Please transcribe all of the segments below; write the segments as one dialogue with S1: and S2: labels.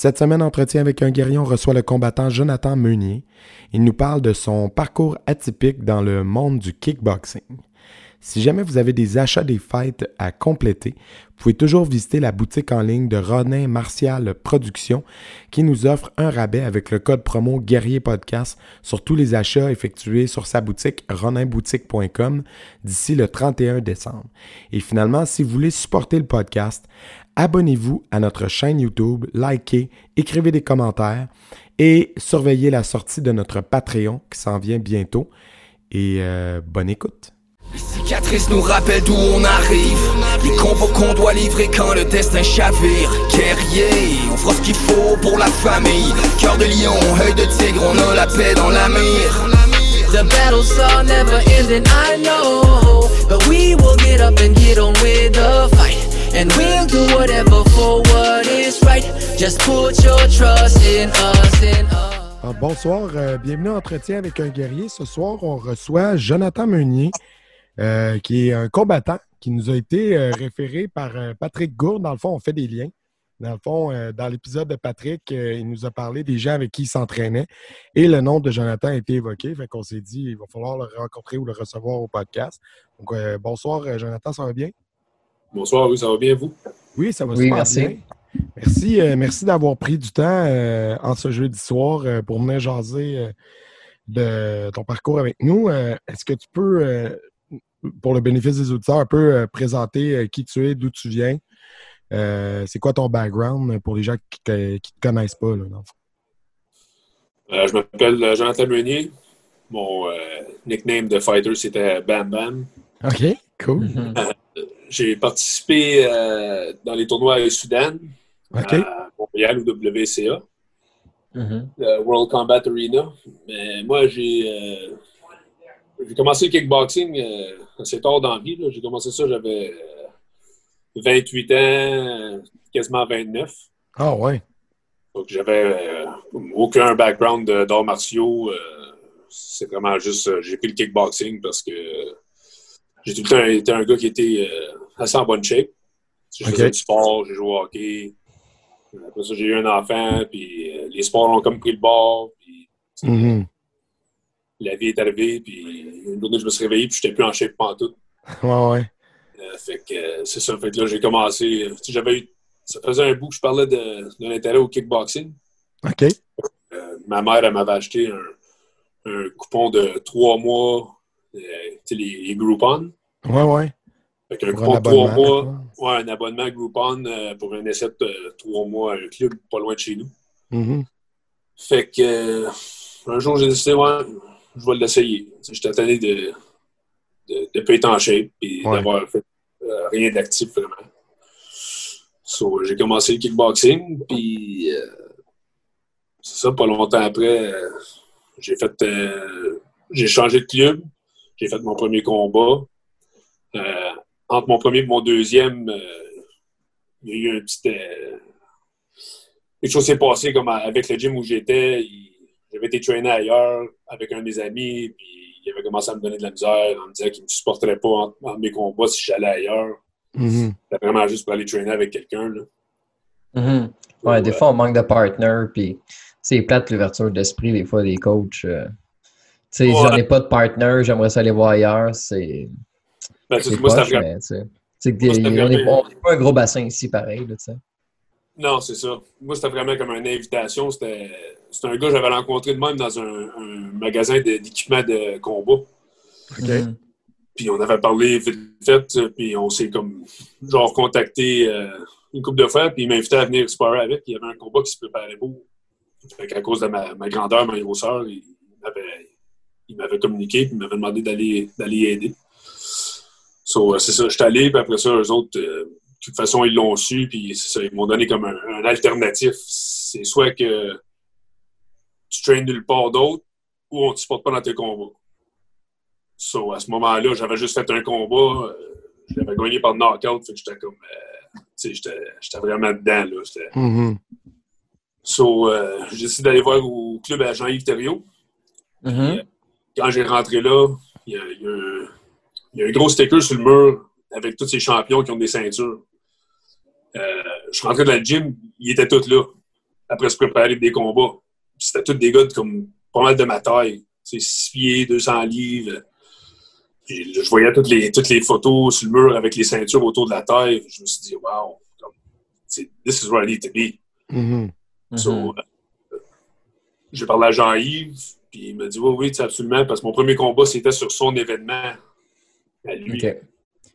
S1: Cette semaine, entretien avec un guerrier, on reçoit le combattant Jonathan Meunier. Il nous parle de son parcours atypique dans le monde du kickboxing. Si jamais vous avez des achats des fêtes à compléter, vous pouvez toujours visiter la boutique en ligne de Ronin Martial Productions qui nous offre un rabais avec le code promo Guerrier Podcast sur tous les achats effectués sur sa boutique roninboutique.com d'ici le 31 décembre. Et finalement, si vous voulez supporter le podcast, abonnez-vous à notre chaîne YouTube, likez, écrivez des commentaires et surveillez la sortie de notre Patreon qui s'en vient bientôt. Et euh, bonne écoute.
S2: Les cicatrices nous rappellent d'où on arrive. Les combos qu'on doit livrer quand le destin chavire. Guerrier, on fera ce qu'il faut pour la famille. Cœur de lion, œil de tigre, on a la paix dans la mire
S3: The battles are never ending, I know. But we will get up and get on with the fight And we'll do whatever for what is right Just put your trust in us, us
S1: Ah, bonsoir, euh, bienvenue à Entretien avec un guerrier. Ce soir, on reçoit Jonathan Meunier, euh, qui est un combattant qui nous a été euh, référé par Patrick Gourde. Dans le fond, on fait des liens. Dans le fond, dans l'épisode de Patrick, il nous a parlé des gens avec qui il s'entraînait et le nom de Jonathan a été évoqué. Fait s'est dit il va falloir le rencontrer ou le recevoir au podcast. Donc, bonsoir, Jonathan, ça va bien?
S4: Bonsoir, oui, ça va bien, vous?
S1: Oui, ça va
S5: Oui,
S1: super
S5: merci.
S1: bien. Merci, euh, merci d'avoir pris du temps euh, en ce jeudi soir euh, pour venir jaser euh, de ton parcours avec nous. Euh, Est-ce que tu peux, euh, pour le bénéfice des auditeurs, un peu euh, présenter euh, qui tu es, d'où tu viens? Euh, C'est quoi ton background pour les gens qui ne te connaissent pas? Là, dans le fond?
S4: Euh, je m'appelle Jonathan Meunier. Mon euh, nickname de fighter, c'était Bam Bam.
S1: OK, cool.
S4: J'ai participé euh, dans les tournois à Soudan,
S1: OK.
S4: à Montréal ou WCA,
S5: Mhm.
S4: le World Combat Arena. Mais moi, j'ai euh, j'ai commencé le kickboxing euh, assez tard dans la vie. J'ai commencé ça, j'avais euh, 28 ans, euh, quasiment 29.
S1: Ah ouais.
S4: Donc, j'avais euh, aucun background d'arts martiaux. euh, c'est vraiment juste, euh, j'ai pris le kickboxing parce que j'ai tout le temps été un gars qui était euh, assez en bonne shape. Je
S1: Ok.
S4: faisais du sport, j'ai joué au hockey. Après ça, j'ai eu un enfant, puis euh, les sports ont comme pris le bord. Puis
S1: Mhm.
S4: la vie est arrivée, puis une journée, je me suis réveillé, puis j'étais plus en shape pantoute.
S1: Ouais, ouais.
S4: Euh, fait que c'est ça. Fait que là, j'ai commencé. j'avais eu. Ça faisait un bout que je parlais de, de l'intérêt au kickboxing.
S1: OK.
S4: Euh, ma mère, elle m'avait acheté un, un coupon de trois mois, les, les Groupon.
S1: Ouais, ouais.
S4: Fait
S1: un
S4: trois
S1: abonnement.
S4: mois, ouais, un abonnement Groupon euh, pour un essai de euh, trois mois à un club pas loin de chez nous.
S1: Mhm.
S4: Fait que euh, un jour, j'ai décidé, ouais, je vais l'essayer. J'étais tanné de de ne pas être en shape et
S1: Ouais.
S4: d'avoir fait euh, rien d'actif vraiment. So, j'ai commencé le kickboxing, puis euh, c'est ça, pas longtemps après, euh, j'ai fait euh, j'ai changé de club, j'ai fait mon premier combat. Euh, entre mon premier et mon deuxième, euh, il y a eu un petit. euh, quelque chose s'est passé comme avec le gym où j'étais. J'avais été traîné ailleurs avec un de mes amis, puis il avait commencé à me donner de la misère en me disant qu'il ne me supporterait pas entre, entre mes combats si j'allais ailleurs.
S1: Mhm.
S4: C'était vraiment juste pour aller traîner avec quelqu'un.
S5: Mhm. Ouais, des fois, on manque de partner, puis c'est plate l'ouverture d'esprit, des fois, des coachs. Tu sais,
S4: Ouais.
S5: j'en ai pas de partner, j'aimerais ça aller voir ailleurs, c'est
S4: Ben, c'est- moi,
S5: poche, mais on n'est pas un gros bassin ici, pareil, là, tu sais.
S4: Non, c'est ça. Moi, c'était vraiment comme une invitation. C'était un gars que j'avais rencontré de même dans un, un magasin d'équipement de combat.
S1: OK.
S5: Mhm.
S4: Puis on avait parlé vite fait, puis on s'est comme genre contacté euh, une couple de fois, puis il m'invitait à venir sparer avec. Il y avait un combat qui se préparait beau. Fait qu'à cause de ma, ma grandeur, ma grosseur, il m'avait, il m'avait communiqué, puis il m'avait demandé d'aller, d'aller aider. So, euh, c'est ça, je suis allé, puis après ça, eux autres, euh, de toute façon, ils l'ont su, puis ça, ils m'ont donné comme un, un alternatif. C'est soit que tu traînes nulle part d'autre, ou on ne te supporte pas dans tes combats. So, à ce moment-là, j'avais juste fait un combat. euh, je l'avais gagné par knockout. Fait que j'étais comme. euh, tu sais, j'étais j'étais vraiment dedans. Là,
S1: Mhm.
S4: so, euh, j'ai décidé d'aller voir au club à Jean-Yves Thériault.
S5: Mhm.
S4: Quand j'ai rentré là, il y a, il y a un, il y a un gros sticker sur le mur avec tous ces champions qui ont des ceintures. Euh, je suis rentré dans le gym, ils étaient tous là. après se préparer des combats. C'était tous des gars de comme pas mal de ma taille. C'est 6 pieds, 200 livres. Puis je voyais toutes les, toutes les photos sur le mur avec les ceintures autour de la taille. Je me suis dit, wow, this is where I need to be. So, euh, j'ai parlé à Jean-Yves, puis il m'a dit, oui, oui, tu sais, absolument, parce que mon premier combat, c'était sur son événement à lui.
S5: OK.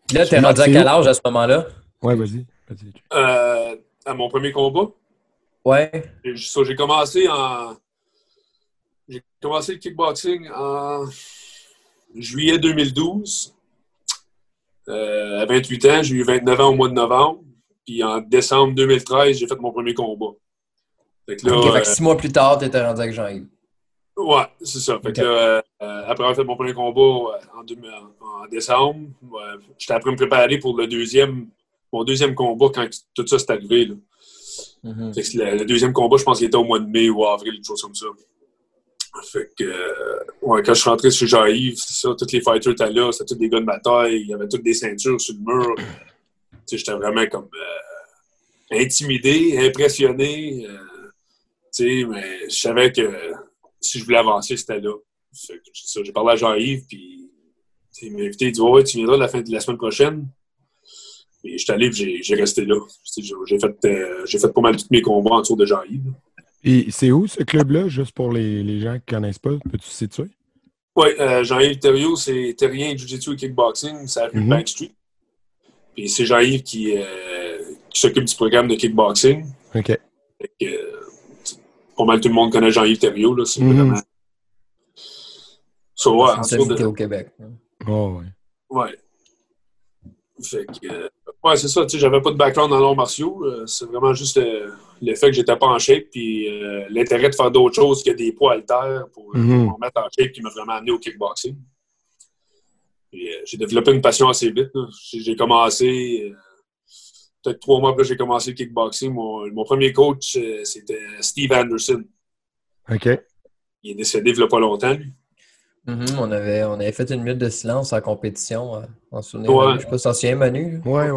S5: Puis là, t'es
S1: Tu
S5: rendu à quel âge à ce moment-là?
S1: Ouais, vas-y.
S4: Euh, à mon premier combat,
S5: Ouais.
S4: j'ai commencé en. J'ai commencé le kickboxing en juillet 2012. Euh, à 28 ans, j'ai eu 29 ans au mois de novembre. Puis en décembre 2013, j'ai fait mon premier combat. Fait que là,
S5: OK, fait
S4: euh,
S5: que six mois plus tard, t'étais rendu avec Jean-Yves.
S4: Ouais, c'est ça. Fait que, euh, euh, après avoir fait mon premier combat euh, en, deux- en décembre, j'étais après me préparer pour le deuxième, mon deuxième combat quand tout ça s'est arrivé. là.
S5: Mhm.
S4: Fait que le, le deuxième combat, je pense qu'il était au mois de mai ou avril, quelque chose comme ça. Fait que, euh, ouais, quand je suis rentré chez Jean-Yves, c'est ça, tous les fighters étaient là, c'était tous des gars de ma taille, il y avait toutes des ceintures sur le mur. Tu sais, j'étais vraiment comme euh, intimidé, impressionné. tu sais, mais je savais que si je voulais avancer, c'était là. J'ai parlé à Jean-Yves, puis il m'a invité, il dit Ouais, ouais, tu viendras la fin de la semaine prochaine. Et je suis allé, puis j'ai, resté là. J'ai, fait, euh, j'ai fait pas mal tous mes combats autour de Jean-Yves.
S1: Et c'est où ce club-là, juste pour les, les gens qui ne connaissent pas? Peux-tu situer?
S4: Oui, euh, Jean-Yves Thériault, c'est terrien Jiu-Jitsu et Kickboxing, c'est à rue
S1: Mhm.
S4: Bank Street. Puis c'est Jean-Yves qui, euh, qui s'occupe du programme de kickboxing.
S1: OK.
S4: Fait que, pas mal tout le monde connaît Jean-Yves Thériault, là. C'est
S1: Mhm.
S4: vraiment. So, ouais, de-
S5: au Québec.
S1: Oh, ouais.
S4: Ouais. Fait que, euh, ouais, c'est ça. Tu sais, j'avais pas de background en arts martiaux. euh, c'est vraiment juste euh, le fait que j'étais pas en shape, puis euh, l'intérêt de faire d'autres choses que des poids haltères pour, pour me mettre en shape qui m'a vraiment amené au kickboxing. Euh, j'ai développé une passion assez vite. J'ai j'ai commencé, euh, peut-être trois mois après j'ai commencé le kickboxing. Mon, mon premier coach, euh, c'était Steve Anderson.
S1: OK.
S4: Il est décédé il y a pas longtemps, lui.
S5: Mhm, on, avait, on avait fait une minute de silence en compétition, euh, en souvenir.
S4: Ouais.
S5: Je sais pas si t'en souviens, Manu.
S1: Ouais,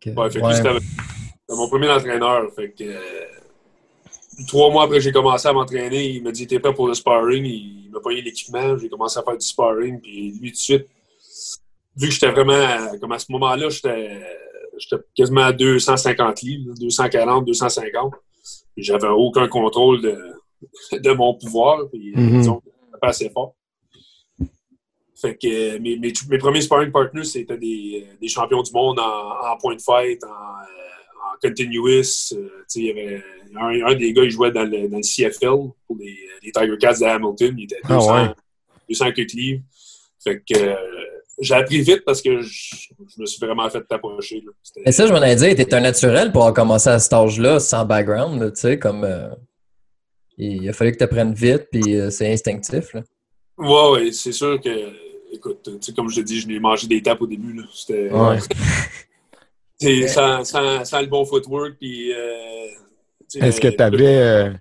S4: que
S5: Ouais.
S4: lui, c'était c'était mon premier entraîneur. Fait que, euh, trois mois après que j'ai commencé à m'entraîner, il m'a dit T'es prêt pour le sparring? Il m'a payé l'équipement. J'ai commencé à faire du sparring. Puis lui, tout de suite, vu que j'étais vraiment. Comme à ce moment-là, j'étais j'étais quasiment à 250 livres, là, 240, 250. Puis j'avais aucun contrôle de, de mon pouvoir. Puis, disons, j'étais pas assez fort. Fait que euh, mes, mes, mes premiers sparring partners, c'était des, euh, des champions du monde en, en point de fight, en, en continuous. Euh, il y avait un, un des gars, il jouait dans le, dans le CFL pour les, les Tiger Cats de Hamilton. Il était
S1: Ah
S4: 200,
S1: ouais.
S4: 200 quelques livres. Fait que euh, j'ai appris vite parce que je, je me suis vraiment fait. C'était-
S5: Et ça, je m'en ai dit, t'es un naturel pour avoir commencé à cet âge-là, sans background, tu sais, comme. euh, il a fallu que tu apprennes vite, puis euh, c'est instinctif. Là.
S4: Ouais, ouais, c'est sûr que, écoute, tu sais, comme je te dis, je n'ai mangé des tapes au début. là. C'était
S1: Ouais.
S4: c'est sans, sans, sans le bon footwork. Puis, euh,
S1: Est-ce que
S4: euh,
S1: tu avais,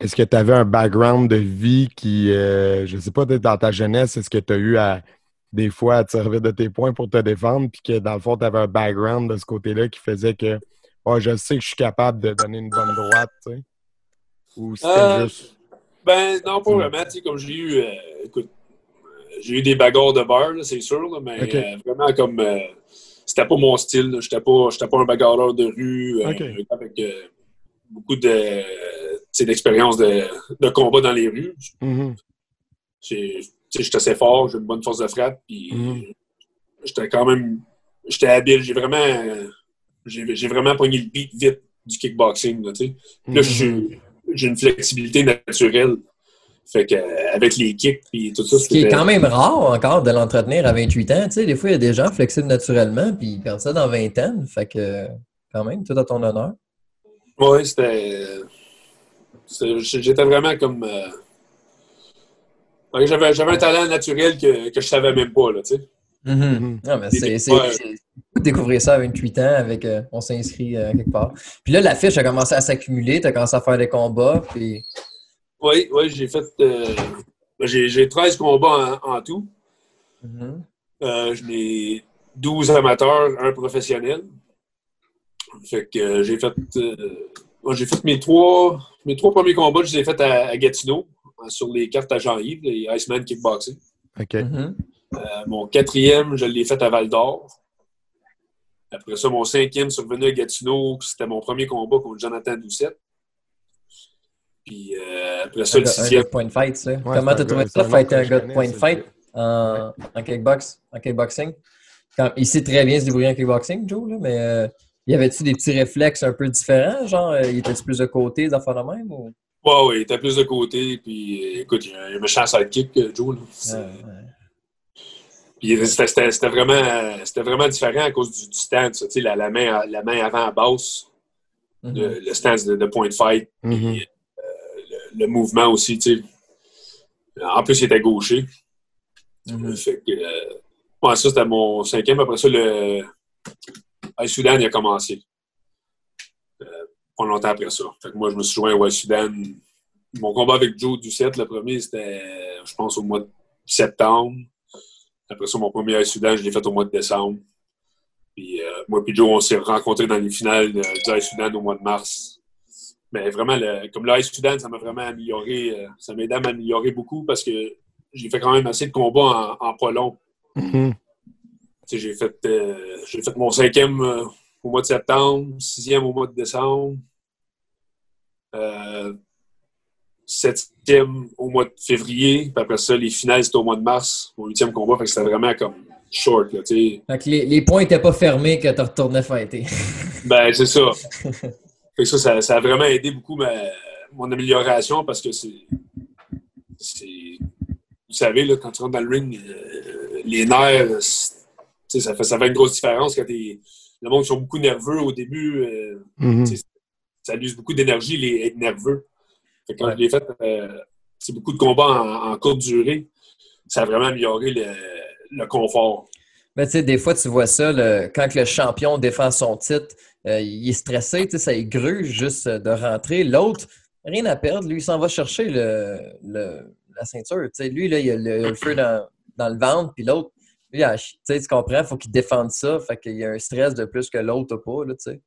S1: est-ce que tu avais un background de vie qui, euh, je sais pas, peut-être dans ta jeunesse, est-ce que tu as eu à des fois à te servir de tes points pour te défendre, puis que dans le fond, tu avais un background de ce côté-là qui faisait que ouais, je sais que je suis capable de donner une bonne droite, tu sais? Ou c'était
S4: Euh,
S1: juste.
S4: Ben, non, pas vraiment. Tu sais, comme j'ai eu, euh, écoute, j'ai eu des bagarres de là, c'est sûr, là, mais euh, vraiment comme. c'était pas mon style. J'étais pas, pas un bagarreur de rue avec beaucoup de, d'expérience de, de combat dans les rues.
S1: Mhm.
S4: Sais, J'étais assez fort, j'ai une bonne force de frappe, puis
S1: Mhm.
S4: j'étais quand même. J'étais habile. J'ai vraiment. J'ai vraiment pogné le beat vite du kickboxing. Là, tu sais. Puis Là, suis- j'ai une flexibilité naturelle. Fait que, avec les kicks puis tout ça,
S5: Ce qui est quand même rare encore de l'entretenir à 28 ans. Tu sais, des fois, il y a des gens flexibles naturellement, puis ils perdent ça dans vingtaine. Fait que, quand même, tout à ton honneur.
S4: Ouais, c'était. J'étais vraiment comme. euh, J'avais j'avais un talent naturel que, que je savais même pas, là, tu sais.
S5: Non, mais c'est
S4: Ouais.
S5: découvrir ça à 28 ans avec euh, on s'inscrit euh, quelque part. Puis là, la fiche a commencé à s'accumuler, tu as commencé à faire des combats, puis
S4: Oui, oui, j'ai fait. euh, j'ai j'ai 13 combats en, en tout. Euh, J'en ai 12 amateurs, un professionnel. Fait que euh, j'ai fait. euh, moi, j'ai fait mes trois, mes trois premiers combats, je les ai faits à, à Gatineau, euh, sur les cartes à Jean-Yves, les Iceman Kickboxing.
S1: OK.
S5: Mhm.
S4: Euh, mon quatrième, je l'ai fait à Val d'Or. Après ça, mon cinquième, survenu à Gatineau, c'était mon premier combat contre Jonathan Doucette. Puis euh, après ça,
S5: Un
S4: le sixième,
S5: point de fight, ça.
S1: Ouais,
S5: Comment t'as trouvé ça, fighter un gars de point de fight en, en, kickbox, en kickboxing? Quand, il sait très bien se débrouiller en kickboxing, Joe, là, mais euh, y avait-tu des petits réflexes un peu différents? Genre, euh, il était-tu plus de côté, affaires de même? Ou...
S4: ouais, ouais, il était plus de côté. Puis euh, écoute, il y a un méchant sidekick, euh, Joe. là. Puis c'était- c'était vraiment, euh, c'était vraiment différent à cause du, du stance. Tu sais, la, la, main, à- la main avant à basse,
S5: Mhm.
S4: le, le stance de, de point de fight, puis, euh, le, le mouvement aussi. tu sais. En plus, il était gaucher. Fait que, euh, ouais, ça, c'était mon cinquième. Après ça, le Ice Sudan, il a commencé. Pas longtemps après ça. Fait que moi, je me suis joint au Ice Sudan. Mon combat avec Joe Ducette, le premier, c'était, je pense, au mois de septembre. Après ça, mon premier Ice Sudan, je l'ai fait au mois de décembre. Puis euh, moi et Joe, on s'est rencontrés dans les finales du Ice Sudan au mois de mars. Mais vraiment, le- comme le Ice Sudan, ça m'a vraiment amélioré. euh, ça m'a aidé à m'améliorer beaucoup parce que j'ai fait quand même assez de combats en, en pas long.
S1: Mhm.
S4: Sais, J'ai fait, euh, fait mon cinquième au mois de septembre, sixième au mois de décembre, septième au mois de février, puis après ça, les finales, c'était au mois de mars, mon huitième combat, fait que c'était vraiment comme short. Là, tu sais.
S5: Fait que les, les points n'étaient pas fermés que tu retournais fighter.
S4: ben, c'est ça. fait que ça, ça, ça a vraiment aidé beaucoup ma, mon amélioration parce que c'est. c'est- Vous savez, là, quand tu rentres dans le ring, euh, les nerfs, c'est- tu sais, ça fait, ça fait une grosse différence quand t'es. Le monde sont beaucoup nerveux au début. euh,
S1: Mhm.
S4: C'est- ça use beaucoup d'énergie, les, être nerveux. Fait que quand
S5: Ouais.
S4: je l'ai fait, euh, c'est beaucoup de combats en, en courte durée. Ça a vraiment amélioré le, le confort.
S5: Mais tu sais, des fois, tu vois ça, le- quand que le champion défend son titre, euh, il est stressé, tu sais, ça est gruge juste de rentrer. L'autre, rien à perdre, lui, il s'en va chercher le, le- la ceinture. Tu sais, lui, là, il a le, le feu dans, dans le ventre, puis l'autre, lui, il a- tu sais, tu comprends, il faut qu'il défende ça. Fait qu'il y a un stress de plus que l'autre n'a pas, là, tu sais.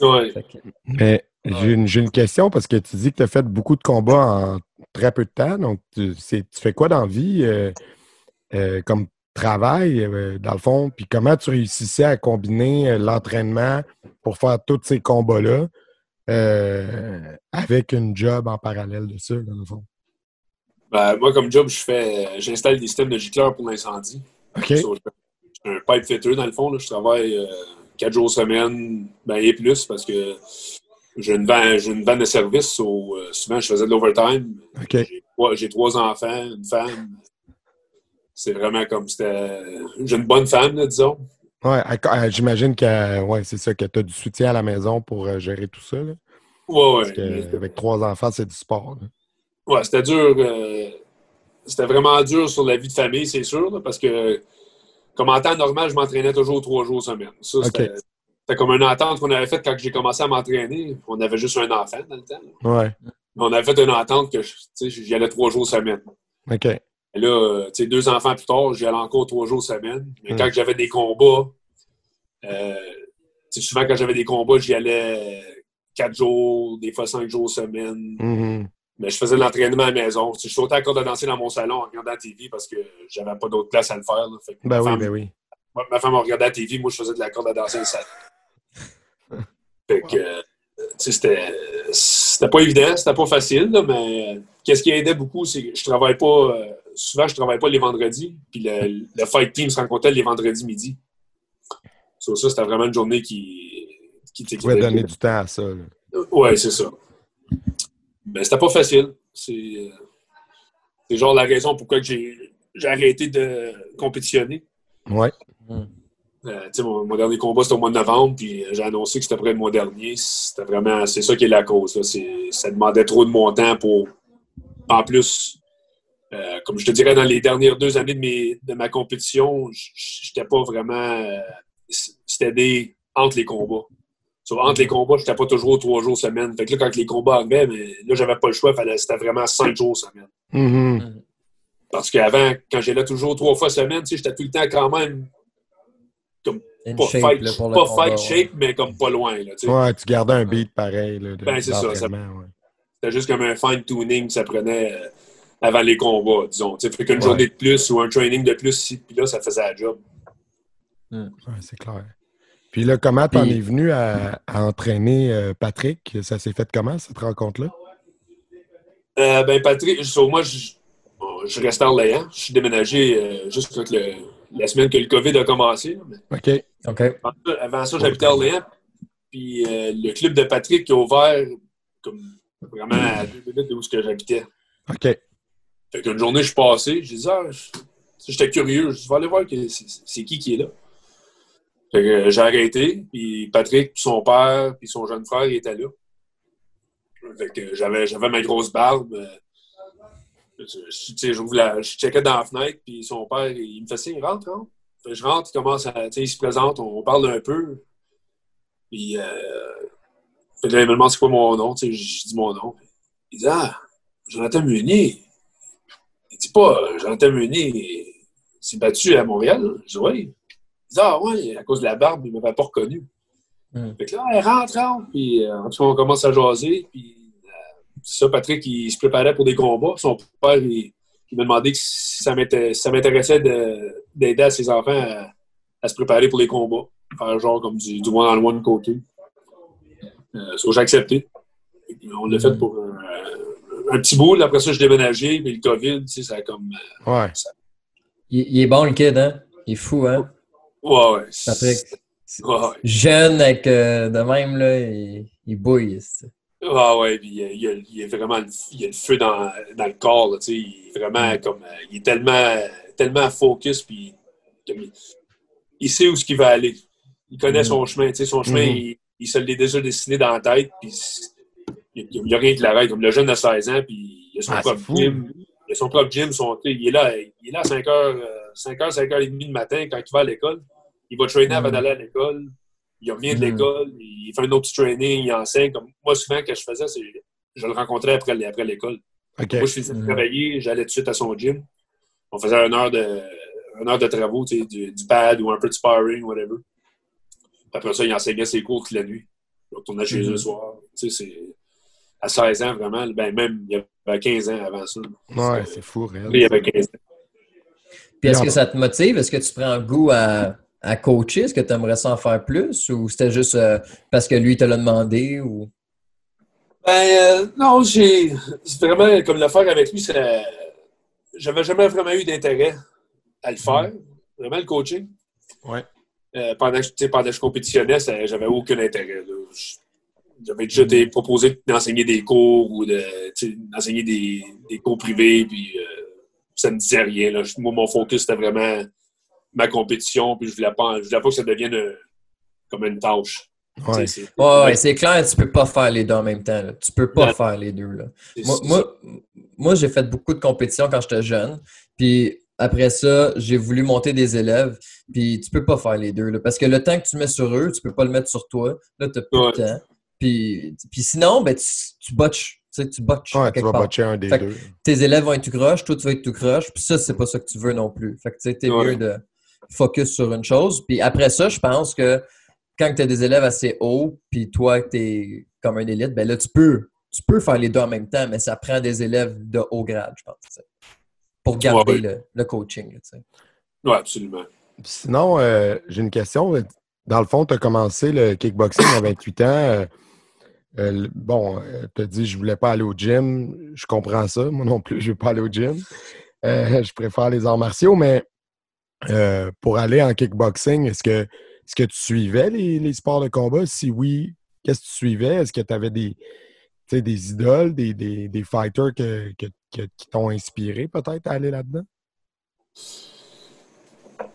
S4: Ouais.
S5: Fait que-
S1: Mais j'ai une, question parce que tu dis que tu as fait beaucoup de combats en très peu de temps. Donc, tu, fais quoi dans la vie euh, euh, comme travail, euh, dans le fond? Puis comment tu réussissais à combiner l'entraînement pour faire tous ces combats-là avec une job en parallèle de ça, dans le fond?
S4: Ben, moi, comme job, je fais, j'installe des systèmes de gicleurs pour l'incendie.
S1: OK.
S4: So, je suis un pipe fitter, dans le fond. là. Je travaille quatre jours semaine, ben, et plus, parce que j'ai une vanne, j'ai une vanne de service. so, euh, souvent, je faisais de l'overtime. J'ai trois, j'ai trois enfants, une femme. C'est vraiment comme c'était. J'ai une bonne femme, là, disons.
S1: À- j'imagine que ouais, c'est ça, que tu as du soutien à la maison pour euh, gérer tout ça.
S4: Ouais,
S1: Parce
S4: ouais.
S1: que, avec trois enfants, c'est du sport.
S4: Ouais, c'était dur. euh, c'était vraiment dur sur la vie de famille, c'est sûr, là, parce que comme en temps normal, je m'entraînais toujours trois jours semaine. Ça. C'était comme une entente qu'on avait faite quand j'ai commencé à m'entraîner. On avait juste un enfant dans le temps.
S1: Ouais.
S4: Mais On avait fait une entente que j'y allais trois jours semaine.
S1: OK.
S4: Et là, tu sais, deux enfants plus tard, j'y allais encore trois jours semaine. Mais
S1: Mm.
S4: quand j'avais des combats, euh, souvent quand j'avais des combats, j'y allais quatre jours, des fois cinq jours semaine.
S1: Mhm.
S4: Mais je faisais de l'entraînement à la maison. Tu sais, je sautais corde à danser dans mon salon en regardant la TV parce que j'avais pas d'autre place à le faire. là. Fait que
S1: Ben
S4: ma,
S1: oui,
S4: femme,
S1: ben oui.
S4: ma- femme regardait la TV, moi je faisais de la corde à danser au salon. Fait que, euh, tu sais, c'était, c'était pas évident, c'était pas facile, là, mais euh, qu'est-ce qui aidait beaucoup, c'est que je travaille pas, euh, souvent je travaille pas les vendredis, puis le, le fight team se rencontrait les vendredis midi. Ça, c'était vraiment une journée qui, qui,
S1: Tu pouvais donner du temps à ça. là.
S4: Ouais, c'est ça. Mais c'était pas facile. C'est euh, c'est genre la raison pourquoi que j'ai j'ai arrêté de compétitionner.
S1: Ouais.
S4: Euh, mon, mon dernier combat, c'était au mois de novembre, puis j'ai annoncé que c'était après le mois dernier. C'était vraiment, c'est ça qui est la cause. là. C'est- Ça demandait trop de mon temps pour. En plus, euh, comme je te dirais, dans les dernières deux années de, mes, de ma compétition, j'étais pas vraiment. euh, c'était des entre les combats. So, entre les combats, j'étais pas toujours trois jours semaine. Fait que là, quand les combats arrivaient, mais là, j'avais pas le choix. fallait- C'était vraiment cinq jours semaine.
S1: Mhm.
S4: Parce qu'avant, quand j'allais toujours trois fois semaine, tu sais, j'étais tout le temps quand même comme pas
S5: shape,
S4: fight,
S5: là, pour le
S4: pas
S5: combat,
S4: fight
S5: ouais.
S4: shape, mais comme pas loin. Là, tu sais.
S1: Ouais, tu gardais un beat pareil. Là, de,
S4: Ben, c'est ça,
S1: ouais.
S4: C'était juste comme un fine-tuning que ça prenait euh, avant les combats, disons. Tu sais, fait qu'une
S1: Ouais.
S4: journée de plus ou un training de plus ici, puis là, ça faisait la job.
S1: Ouais, c'est clair. Puis là, comment t'en
S5: Puis-
S1: es venu à, à entraîner euh, Patrick? Ça s'est fait comment, cette rencontre-là?
S4: Euh, ben, Patrick, so, moi, je, bon, je restais à Orléans. Je suis déménagé euh, juste quand le- la semaine que le COVID a commencé. Mais
S1: OK.
S5: OK.
S4: avant ça- j'habitais à Orléans. Puis euh, le club de Patrick qui a ouvert comme vraiment à deux minutes de où ce que j'habitais.
S1: OK.
S4: Fait qu'une journée, je suis passé, j'ai dit, ah, je- j'étais curieux, je vais aller voir que c'est qui qui est là. Fait que euh, j'ai arrêté, puis Patrick, puis son père, puis son jeune frère, ils étaient là. Fait que j'avais j'avais ma grosse barbe. Euh, je, j'ouvre la- checkais dans la fenêtre, puis son père, il me fait signe, rentre, rentre. Je rentre, il commence à, il se présente, on, parle un peu. Puis, euh, fait là, il me demande c'est quoi mon nom, je, je dis mon nom. Il dit, ah, Jonathan Meunier. Il dit pas, Jonathan Meunier s'est battu à Montréal. Je dis, oui. Il dit, ah, ouais, à cause de la barbe, il ne m'avait pas reconnu.
S5: Hmm.
S4: Fait que là, elle rentre, rentre. Puis, euh, en tout cas, on commence à jaser. Puis, euh, ça, Patrick, il se préparait pour des combats. Son père, il, il m'a demandé que si ça ça m'intéressait de- d'aider à ses enfants à, à se préparer pour les combats. Faire genre comme du, du one-on-one coaching. Euh, so, j'ai accepté. Et puis, On l'a fait pour un, un petit bout. Après ça, je déménageais, mais le COVID, tu sais, ça a comme. euh,
S1: Ouais.
S5: Il, il est bon, le kid, hein? Il est fou, hein?
S4: Ouais, ouais.
S5: Patrick.
S4: Ouais, ouais.
S5: Jeune, avec euh, de même, là, il, il bouille.
S4: Ah ouais, puis il y a, il il a vraiment le, il a le feu dans, dans le corps. Là, il est vraiment comme. euh, Il est tellement, tellement focus, puis il, sait où ce qu'il va aller. Il connaît
S5: Mhm.
S4: son chemin. Son chemin,
S1: Mhm.
S4: il, il se l'est déjà dessiné dans la tête, puis il n'y a, rien qui l'arrête. Comme le jeune de 16 ans, puis il a son
S1: Ah,
S4: propre gym. Il a son propre gym. Son, il, est là, il est là à 5h, 5h, 5h30 le matin quand il va à l'école. Il va trainer avant
S5: Mhm.
S4: d'aller à l'école. Il revient de
S5: Mhm.
S4: l'école, il fait un autre petit training, il enseigne. Comme moi, souvent, que je faisais, c'est je le rencontrais après, après l'école. Moi, je faisais
S5: Mhm.
S4: travailler, j'allais tout de suite à son gym. On faisait une heure de, une heure de travaux, tu sais, du, du pad ou un peu de sparring, whatever. Après ça, il enseignait ses cours toute la nuit. Il retournait chez eux le soir. Tu sais, c'est à 16 ans, vraiment. Ben, même, il y avait 15 ans avant ça.
S1: Ouais, c'est fou, réel.
S4: Il avait 15 ans.
S5: Puis est-ce que ça te motive? Est-ce que tu prends goût à, à coacher? Est-ce que tu aimerais ça en faire plus? Ou c'était juste euh, parce que lui te l'a demandé? Ou...
S4: Ben, euh, non, j'ai. C'est vraiment comme l'affaire avec lui, ça. J'avais jamais vraiment eu d'intérêt à le faire, vraiment le coaching.
S1: Ouais.
S4: Euh, pendant, que, tu sais, pendant que je compétitionnais, j'avais aucun intérêt. J'avais déjà été proposé d'enseigner des cours ou de, d'enseigner des, des cours privés, puis euh, ça ne me disait rien. Là. Moi, mon focus, c'était vraiment ma compétition, puis je voulais pas, je voulais pas que ça devienne euh, comme une tâche.
S1: Ouais.
S4: C'est-
S5: Ouais, ouais, c'est clair, tu peux pas faire les deux en même temps. là. Tu peux pas
S4: Non.
S5: faire les deux. Là. Moi, moi, moi, j'ai fait beaucoup de compétitions quand j'étais jeune. Puis après ça, j'ai voulu monter des élèves. Puis tu peux pas faire les deux. là, parce que le temps que tu mets sur eux, tu peux pas le mettre sur toi. Là, tu plus
S4: Ouais.
S5: de temps. Puis, puis sinon, ben, tu, tu botches. Tu sais, tu botches
S1: Ouais, tu
S5: quelque
S1: vas
S5: part.
S1: botcher un des
S5: Fait
S1: deux.
S5: Tes élèves vont être tout croche, toi, tu vas être tout croche. Puis ça, c'est pas ça que tu veux non plus. Fait que tu sais, t'es
S4: Ouais.
S5: mieux de focus sur une chose. Puis après ça, je pense que quand tu as des élèves assez hauts, puis toi, tu es comme un élite, ben là, tu peux, tu peux faire les deux en même temps, mais ça prend des élèves de haut grade, je pense, pour garder
S4: Ouais,
S5: le, le coaching.
S4: Ouais, absolument.
S1: Sinon, euh, j'ai une question. Dans le fond, tu as commencé le kickboxing à 28 ans. Euh, euh, bon, tu as dit je voulais pas aller au gym. Je comprends ça. Moi non plus, je ne veux pas aller au gym. Euh, je préfère les arts martiaux, mais euh, pour aller en kickboxing, est-ce que, est-ce que tu suivais les, les sports de combat? Si oui, qu'est-ce que tu suivais? Est-ce que tu avais des, des idoles, des, des, des fighters que, qui t'ont inspiré peut-être à aller là-dedans?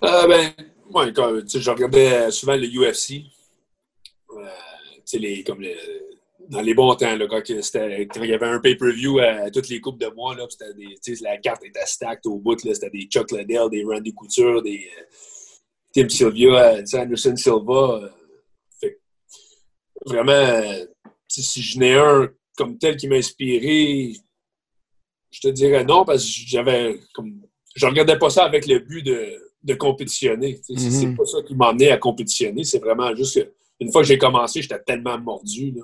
S4: Euh, ben, ouais, quand, je regardais souvent le UFC. Euh, les, comme le- dans les bons temps, là, quand, quand il y avait un pay-per-view à toutes les coupes de mois, là, des, tu sais, la carte était stacked au bout. là, C'était des Chuck Liddell, des Randy Couture, des euh, Tim Sylvia, euh, Anderson Silva. euh, fait vraiment, euh, si je n'ai un comme tel qui m'a inspiré, je te dirais non, parce que j'avais comme. Je regardais pas ça avec le but de de compétitionner. sais.
S1: Mhm.
S4: C'est pas ça qui m'a amené à compétitionner. C'est vraiment juste que une fois que j'ai commencé, j'étais tellement mordu. là.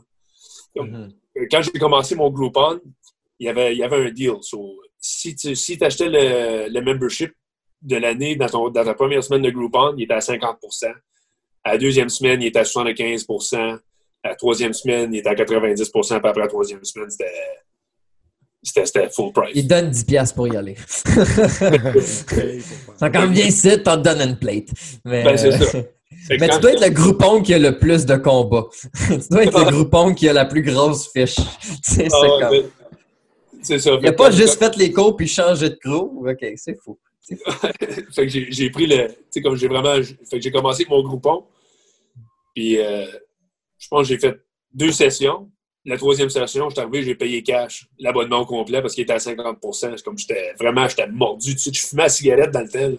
S4: Comme-
S5: Mhm.
S4: Euh, Quand j'ai commencé mon Groupon, il y avait, il y avait un deal. So, si tu si achetais le, le membership de l'année dans, ton- dans ta première semaine de Groupon, il était à 50 À la deuxième semaine, il était à 75 À la troisième semaine, il était à 90 Puis après la troisième semaine, c'était c'était- c'était full price.
S5: Il donne 10$ piastres pour y aller. Ça quand bien ici, tu te donne une plate. Mais,
S4: Ben, c'est ça.
S5: Mais
S4: quand
S5: tu dois être le groupon qui a le plus de combats. tu dois être le groupon qui a la plus grosse fiche. C'est
S4: Ah,
S5: comme-
S4: ben, ça.
S5: Il n'a pas juste fait les cours puis changé de crew. OK, c'est fou.
S4: fait que j'ai pris le. Tu sais, comme j'ai vraiment. Fait que j'ai commencé avec mon groupon. Puis, euh, je pense que j'ai fait deux sessions. La troisième session, je suis arrivé, j'ai payé cash l'abonnement au complet parce qu'il était à 50% C'est comme j'étais vraiment, j'étais mordu. Tu sais, je fumais la cigarette dans le tel.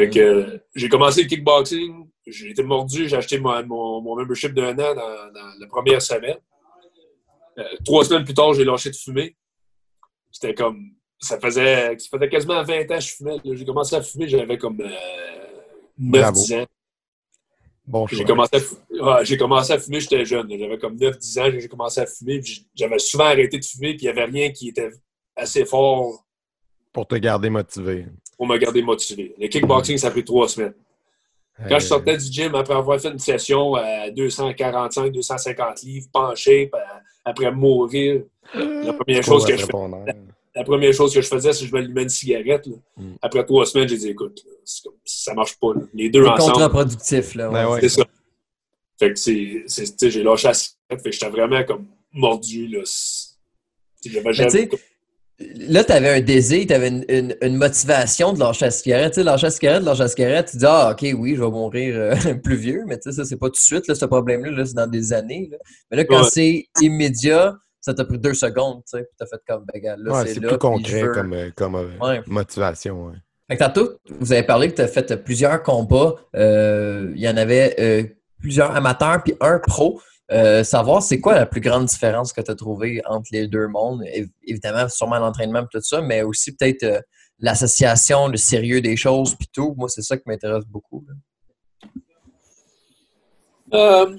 S4: Fait que euh, j'ai commencé le kickboxing, j'ai été mordu, j'ai acheté mon, mon, mon membership d'un an dans, dans la première semaine. Euh, trois semaines plus tard, j'ai lâché de fumer. C'était comme. Ça faisait, ça faisait quasiment 20 ans que je fumais. J'ai commencé à fumer, j'avais comme euh,
S1: Bravo.
S4: 9-10 ans.
S1: Bon
S4: J'ai commencé, à ouais, commencé à fumer, j'étais jeune. J'avais comme 9-10 ans, j'ai commencé à fumer. J'avais souvent arrêté de fumer, puis il n'y avait rien qui était assez fort
S1: Pour te garder motivé.
S4: Pour me garder motivé. Le kickboxing, ça a pris trois semaines. Quand je
S1: Euh,
S4: sortais du gym, après avoir fait une session à 245-250 livres, penché, puis après mourir, la première, chose que je
S1: après
S4: fais-
S1: ton air.
S4: la première chose que je faisais, c'est que je m'allumais une cigarette. là.
S1: Mm.
S4: Après trois semaines, j'ai dit, écoute, là, c'est comme- ça marche pas. là. Les deux
S5: C'est
S4: ensemble,
S5: contre-productif. Là, ouais.
S1: Ben ouais.
S4: c'est ça. Fait que c'est, c'est- j'ai lâché la cigarette, fait que j'étais vraiment comme mordu. Là. C'est- J'avais jamais...
S5: Là, tu avais un désir, tu avais une, une- une motivation de lâcher la cigarette. Tu sais, lâcher la cigarette, lâcher la cigarette, tu dis Ah, ok, oui, je vais mourir euh, plus vieux, mais tu sais, ça, c'est pas tout de suite, là, ce problème-là, là, c'est dans des années. là. Mais là, quand
S4: Ouais.
S5: c'est immédiat, ça t'a pris deux secondes, tu sais, puis t'as fait comme, ben, gars, là,
S1: Ouais,
S5: c'est
S1: plus concret
S5: veux-
S1: comme, euh, comme euh,
S5: Ouais.
S1: motivation. ouais.
S5: Fait que tantôt, vous avez parlé que tu as fait plusieurs combats. Euh, il y en avait euh, plusieurs amateurs puis un pro. Euh, savoir, c'est quoi la plus grande différence que tu as trouvée entre les deux mondes? Év- Évidemment, sûrement l'entraînement et tout ça, mais aussi peut-être euh, l'association, le sérieux des choses puis tout. Moi, c'est ça qui m'intéresse beaucoup.
S4: Euh,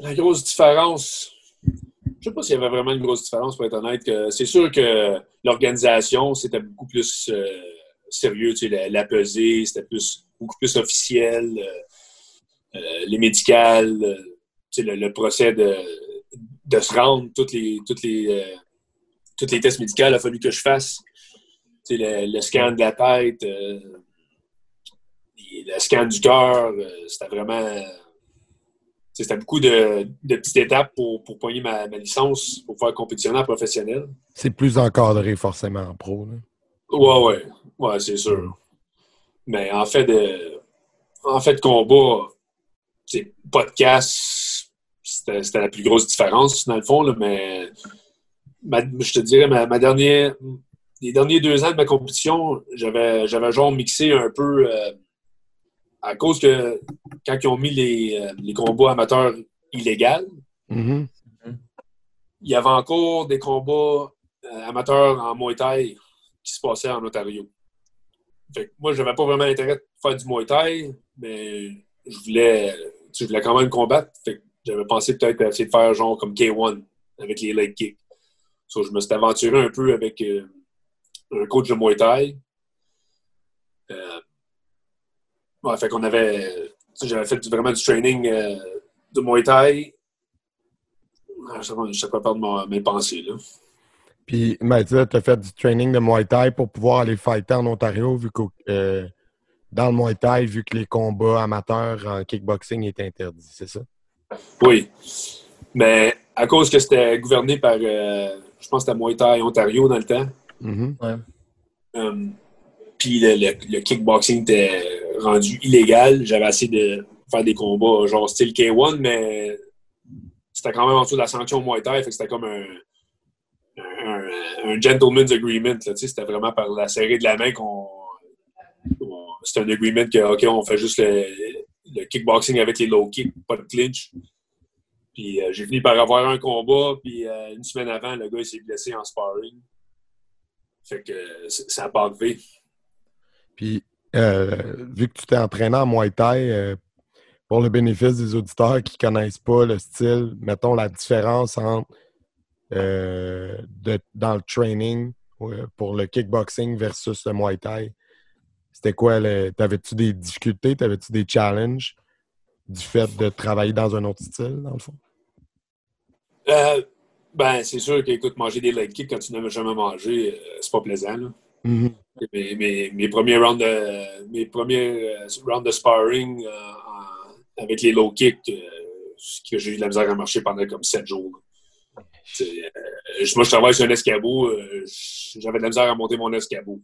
S4: la grosse différence, je sais pas s'il y avait vraiment une grosse différence, pour être honnête. C'est sûr que l'organisation, c'était beaucoup plus sérieux. Tu sais, la, pesée, c'était plus, beaucoup plus officiel. Les médicales, euh, le, le procès de, de se rendre, toutes les, toutes les, euh, toutes les tests médicaux, il a fallu que je fasse. Le, le scan de la tête, euh, le scan du cœur, euh, c'était vraiment. C'était beaucoup de, de petites étapes pour, pour pogner ma, ma licence, pour faire compétitionner en professionnel.
S1: C'est plus encadré forcément en pro. là.
S4: Ouais, ouais. Ouais, c'est sûr. Mais en fait, de, en fait, combat, podcast, c'était c'était la plus grosse différence, dans le fond, là, mais ma- je te dirais, ma, ma dernière, les derniers deux ans de ma compétition, j'avais j'avais genre mixé un peu euh, à cause que quand ils ont mis les, euh, les combats amateurs illégaux,
S1: Mhm.
S4: il y avait encore des combats euh, amateurs en Muay Thai qui se passaient en Ontario. Fait que moi, j'avais pas vraiment intérêt de faire du Muay Thai, mais je voulais, je voulais quand même combattre. J'avais pensé peut-être essayer de faire genre comme K1 avec les leg kicks. Je me suis aventuré un peu avec euh, un coach de Muay Thai. Euh, qu'on avait, j'avais fait vraiment du training euh, de Muay Thai. Ah, Je je sais pas perdre mon- mes pensées, là.
S1: Puis, tu as fait du training de Muay Thai pour pouvoir aller fighter en Ontario, vu que dans le Muay Thai, vu que les combats amateurs en kickboxing étaient interdits, c'est ça?
S4: Oui. Mais à cause que c'était gouverné par, euh, je pense que c'était Muay Thai Ontario dans le temps.
S1: Mhm.
S4: Euh, Puis le, le- le kickboxing était rendu illégal. J'avais essayé de faire des combats genre style K1, mais c'était quand même en dessous de la sanction Muay Thai. Fait que c'était comme un, un, un gentleman's agreement. là, tu sais, C'était vraiment par la serrée de la main qu'on. C'était un agreement que, OK, on fait juste le, kickboxing avec les low kicks, pas de clinch. Puis euh, j'ai fini par avoir un combat, puis euh, une semaine avant, le gars s'est blessé en sparring. Fait que ça n'a pas levé.
S1: Puis, euh, vu que tu t'es entraîné en Muay Thai, pour le bénéfice des auditeurs qui connaissent pas le style, mettons la différence entre de- dans le training pour le kickboxing versus le Muay Thai. C'était quoi? le- T'avais-tu des difficultés? T'avais-tu des challenges du fait de travailler dans un autre style, dans le fond?
S4: Euh, ben, c'est sûr que, écoute, manger des leg kicks quand tu n'avais jamais mangé, euh, c'est pas plaisant. Là.
S1: Mhm.
S4: Mes, mes- mes premiers rounds de, mes premiers euh, rounds de sparring euh, en- avec les low kicks, euh, que j'ai eu de la misère à marcher pendant comme sept jours. euh, moi, je travaille sur un escabeau. euh, J'avais de la misère à monter mon escabeau.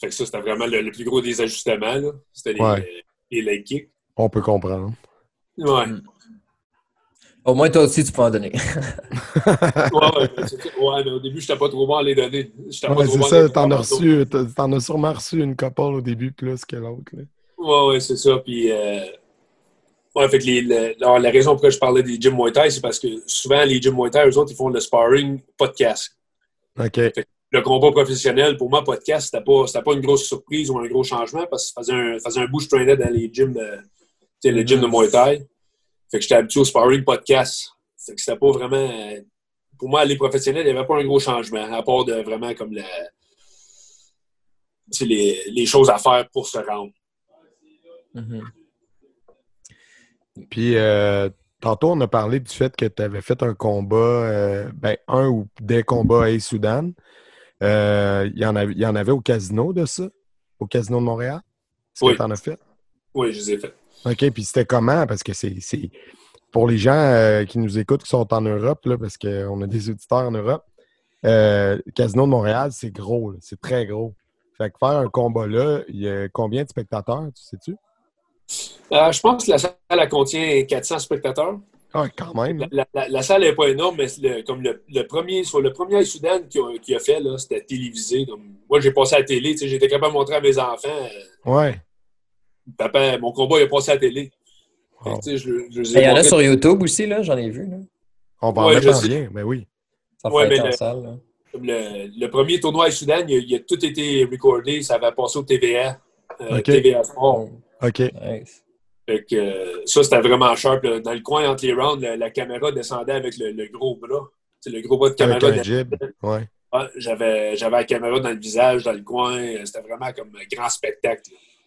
S4: Fait que ça, c'était vraiment le, le plus gros des ajustements. C'était les,
S1: Ouais.
S4: les leg kicks.
S1: On peut comprendre.
S4: Ouais.
S5: Mm. Au moins, toi aussi, tu peux en donner.
S4: Ouais, ouais, mais au début, je n'étais pas trop bon à les donner.
S1: Ouais, c'est ça,
S4: les
S1: t'en as reçu, t'en as sûrement reçu une couple au début plus que l'autre.
S4: Ouais, ouais, c'est ça. Puis, euh, ouais, fait que les, le- alors, la raison pour laquelle je parlais des gym Muay Thai, c'est parce que souvent, les gym Muay Thai, eux autres, ils font le sparring, pas de casque.
S1: OK.
S4: Le combat professionnel, pour moi, casque, c'était pas, c'était pas une grosse surprise ou un gros changement parce que ça faisait un, ça faisait un bout, je traînais dans les gyms de, tu sais, le gym de Muay Thai. Fait que j'étais habitué au sparring, casque. Fait que c'était pas vraiment. Pour moi, les professionnels, il n'y avait pas un gros changement, à part de vraiment comme sais, les, les choses à faire pour se rendre.
S5: Mhm.
S1: Puis, euh, tantôt, on a parlé du fait que tu avais fait un combat, euh, ben, un ou des combats à Soudan. Euh, Il y, en avait- il y en avait au casino de ça? Au casino de Montréal? Est-ce
S4: Oui.
S1: que tu en as fait?
S4: Oui, je les ai fait.
S1: OK, puis c'était comment? Parce que c'est pour les gens euh, qui nous écoutent, qui sont en Europe, là, parce qu'on a des auditeurs en Europe, euh, le Casino de Montréal, c'est gros, c'est très gros. Fait que faire un combat là, il y a combien de spectateurs, tu sais-tu?
S4: Euh, je pense que la salle elle contient 400 spectateurs.
S1: Ah, quand même.
S4: La,
S1: là.
S4: la- la- la salle n'est pas énorme, mais le- comme le, le premier, le premier Soudan qui a, qui a fait, là, c'était télévisé. Donc, moi, j'ai passé à la télé. J'étais capable de montrer à mes enfants. euh,
S1: Ouais.
S4: papa, mon combat, il a passé à la télé. Je, je
S5: Il y en a sur YouTube aussi, là, j'en ai vu. Là.
S1: On va en
S4: Ouais,
S1: mettre en lien, mais oui.
S5: Ça
S4: Ouais,
S5: en
S4: le-
S5: salle. là.
S4: le, le premier tournoi à Soudan, il a, il a tout été recordé. Ça va passer au TVA. euh,
S1: Ok.
S4: TVA Sport.
S1: OK.
S5: Nice.
S4: Fait que, euh, ça, c'était vraiment sharp. là. Dans le coin entre les rounds, la, la caméra descendait avec le, le gros bras. C'est le gros bras de
S1: Avec
S4: caméra.
S1: un jib. Ouais.
S4: Ouais, j'avais, j'avais la caméra dans le visage, dans le coin. C'était vraiment comme un grand spectacle.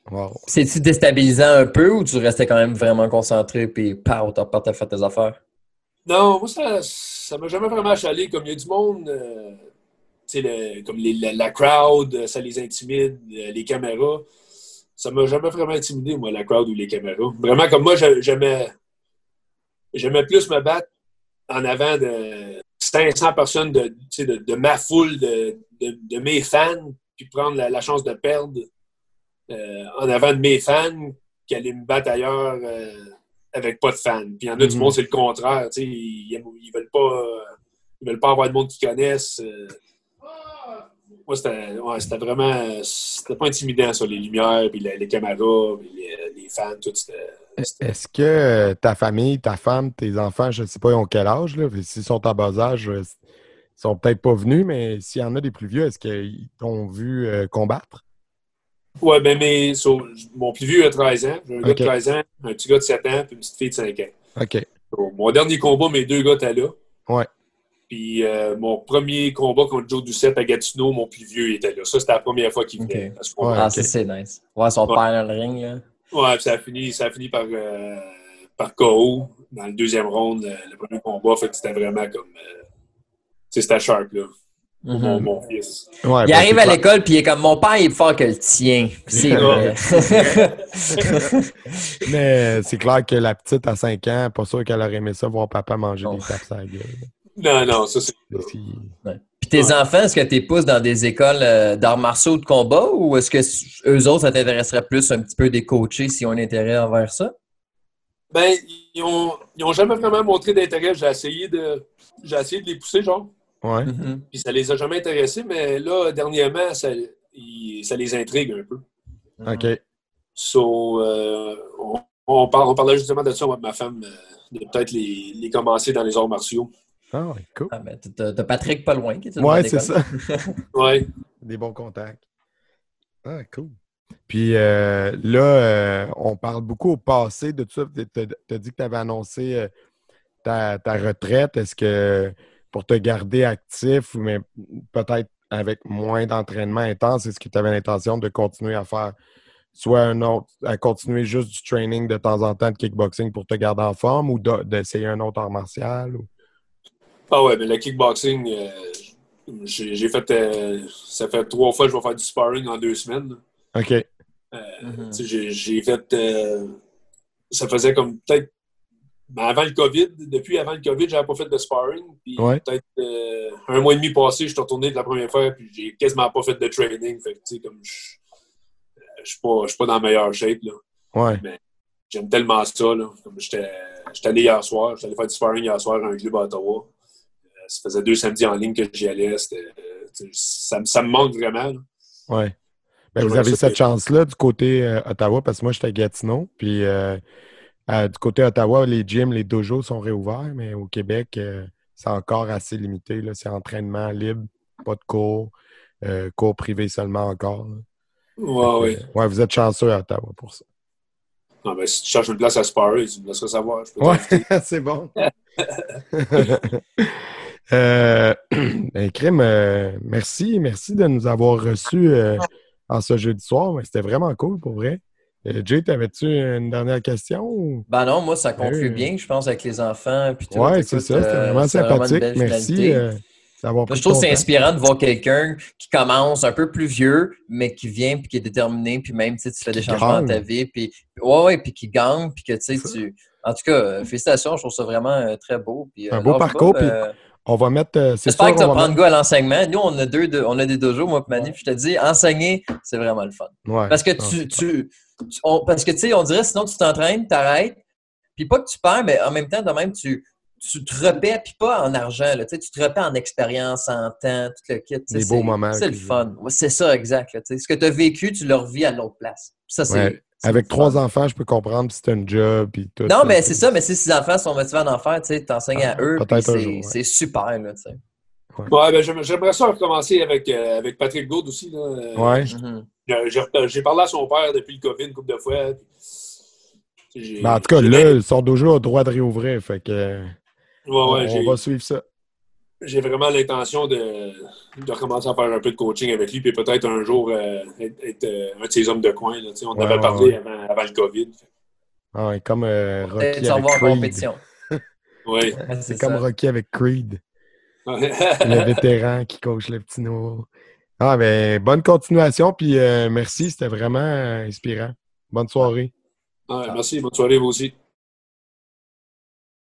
S1: Wow.
S5: C'est-tu déstabilisant un peu ou tu restais quand même vraiment concentré puis pow, t'as pas fait tes affaires?
S4: Non, moi, ça ça m'a jamais vraiment achalé. Comme il y a du monde, euh, tu sais, le- comme les- la, la crowd, ça les intimide, euh, les caméras. Ça m'a jamais vraiment intimidé, moi, la crowd ou les caméras. Vraiment, comme moi, j'ai- j'aimais, j'aimais plus me battre en avant de 500 personnes de, de, de ma foule, de, de, mes fans, puis prendre la, la chance de perdre euh, en avant de mes fans qu'aller me battre ailleurs euh, avec pas de fans. Puis il y en a du
S1: Mhm.
S4: monde, c'est le contraire. Ils, ils, veulent pas, ils veulent pas avoir de monde qui connaissent. euh. Moi, c'était ouais, vraiment. C'était pas intimidant, ça, les lumières, puis les, les caméras, puis les, les fans, tout. C'était-
S1: Est-ce que euh, ta famille, ta femme, tes enfants, je ne sais pas, ils ont quel âge, là? S'ils sont en bas âge, euh, ils sont peut-être pas venus, mais s'il y en a des plus vieux, est-ce qu'ils t'ont vu euh, combattre?
S4: Ouais, ben, mais so, mon plus vieux a 13 ans. J'ai un gars de 13 ans, un petit gars de 7 ans, puis une petite fille de 5 ans.
S1: OK.
S4: So, mon dernier combat, mes deux gars étaient là.
S1: Ouais.
S4: Puis euh, mon premier combat contre Joe Doucette à Gatineau, mon plus vieux était là. Ça, c'était la première fois qu'il venait ce.
S5: Ah, ça, c'est nice. Ouais, son
S4: Ouais.
S5: père dans le ring, là.
S4: Ouais, puis ça a fini, ça a fini par, euh, par KO dans le deuxième round, le, le premier combat. Fait que c'était vraiment comme. euh, tu sais, c'était sharp, là, pour mon, mon fils.
S1: Ouais,
S5: Il
S1: ben,
S5: arrive à l'école puis il est comme mon père il est plus fort que le tien. C'est vrai.
S1: Mais c'est clair que la petite à 5 ans, pas sûr qu'elle aurait aimé ça voir papa manger
S5: Oh.
S1: des tapes à la gueule.
S4: Non, non, ça, c'est.
S1: Si-
S5: Puis tes
S4: Ouais.
S5: enfants, est-ce que tu les pousses dans des écoles euh, d'arts martiaux de combat ou est-ce que eux autres, ça t'intéresserait plus un petit peu des coachés s'ils ont un intérêt envers ça?
S4: Ben, ils ont, ils ont jamais vraiment montré d'intérêt. J'ai essayé de. J'ai essayé de les pousser, genre.
S1: Ouais.
S5: Mhm.
S4: Puis ça les a jamais intéressés, mais là, dernièrement, ça, ils- ça les intrigue un peu.
S1: OK.
S4: So, euh, on, on, par- on parlait justement de ça, moi, et ma femme, euh, de peut-être les, les commencer dans les arts martiaux.
S1: Ah, cool.
S5: Ah, ben, t'as t'as Patrick pas loin qui est
S1: Ouais, c'est ça.
S4: Ouais.
S1: Des bons contacts. Ah, cool. Puis euh, là, euh, on parle beaucoup au passé de tout ça. Tu as, dit que tu avais annoncé euh, ta, ta, retraite. Est-ce que pour te garder actif, mais peut-être avec moins d'entraînement intense, est-ce que tu avais l'intention de continuer à faire soit un autre, à continuer juste du training de temps en temps de kickboxing pour te garder en forme ou d'essayer un autre art martial? Ou...
S4: Ah ouais, mais le kickboxing, j'ai fait. ça fait trois fois que je vais faire du sparring en deux semaines.
S1: OK.
S4: Mm-hmm. J'ai fait. Euh, ça faisait comme peut-être. Ben, avant le COVID, depuis avant le COVID, j'avais pas fait de sparring. Puis peut-être euh, un mois et demi passé, je suis retourné de la première fois, puis j'ai quasiment pas fait de training. Fait que, comme je ne suis pas, pas, dans la meilleure shape. Là.
S1: Ouais.
S4: Mais j'aime tellement ça. Là. Comme j'étais allé hier soir, j'étais allé faire du sparring hier soir à un club à Ottawa. Euh, ça faisait deux samedis en ligne que j'y allais. Ça, ça, me manque vraiment.
S1: Ouais. Ben, vous avez cette chance-là du côté euh, Ottawa, parce que moi, j'étais à Gatineau. Puis euh, du côté Ottawa, les gyms, les dojos sont réouverts, mais au Québec, euh, c'est encore assez limité. C'est entraînement libre, pas de cours, cours privés seulement encore.
S4: Ouais,
S1: ouais, vous êtes chanceux à Ottawa pour ça.
S4: Non, mais si tu cherches une place à sparer, tu me laisseras savoir.
S1: ouais, c'est bon. euh, ben, Crime, merci, merci de nous avoir reçus en ce jeudi soir, c'était vraiment cool pour vrai. Euh, Jay, t'avais-tu une dernière question?
S5: Ben non, moi, ça conclut bien, je pense, avec les enfants.
S1: Oui, c'est ça, c'était euh, vraiment sympathique. Merci. Euh, d'avoir
S5: je trouve que c'est inspirant de voir quelqu'un qui commence un peu plus vieux, mais qui vient puis qui est déterminé, puis même, tu fais des changements dans ta vie, puis ouais, ouais, puis qui gagne, puis que, tu sais, tu... En tout cas, félicitations, je trouve ça vraiment très beau. Puis,
S1: un beau parcours, puis on va mettre. Euh,
S5: J'espère que tu vas prendre goût à l'enseignement. Nous, on a deux, on a des dojos, moi et Manu. je te dis, enseigner, c'est vraiment le fun. parce que tu, tu, parce que tu sais, on dirait sinon tu t'entraînes, tu arrêtes, puis pas que tu perds, mais en même temps, de même, tu, tu te repais, puis pas en argent, là, tu te repais en expérience, en temps, tout le kit.
S1: Des beaux moments.
S5: C'est le fun. c'est ça, exact. ce que tu as vécu, tu le revis à l'autre place. Ça, c'est.
S1: Avec trois enfants, je peux comprendre si c'est un job et tout.
S5: Non, mais c'est ça, mais si ces enfants sont motivés à en faire, tu t'enseignes à ah, eux. C'est super, là, tu sais.
S4: Ouais, ben, j'aimerais ça recommencer avec, euh, avec Patrick Gould aussi. Là.
S1: Ouais.
S4: Mm-hmm. J'ai parlé à son père depuis le COVID une couple de fois.
S1: Ben, en tout cas, là, son dojo a droit de réouvrir. Fait que,
S4: ouais,
S1: on va suivre ça
S4: j'ai vraiment l'intention de, de, recommencer à faire un peu de coaching avec lui, puis peut-être un jour euh, être, euh, un de ses hommes de coin. Là, on avait parlé avant, avant, le COVID.
S1: Ah, ouais, comme euh, Rocky avec Creed. compétition.
S4: oui.
S1: C'est comme Rocky avec Creed. le vétéran qui coach le petit nouveau. Ah, ben, bonne continuation, puis merci, c'était vraiment inspirant. Bonne soirée.
S4: merci, bonne soirée vous aussi.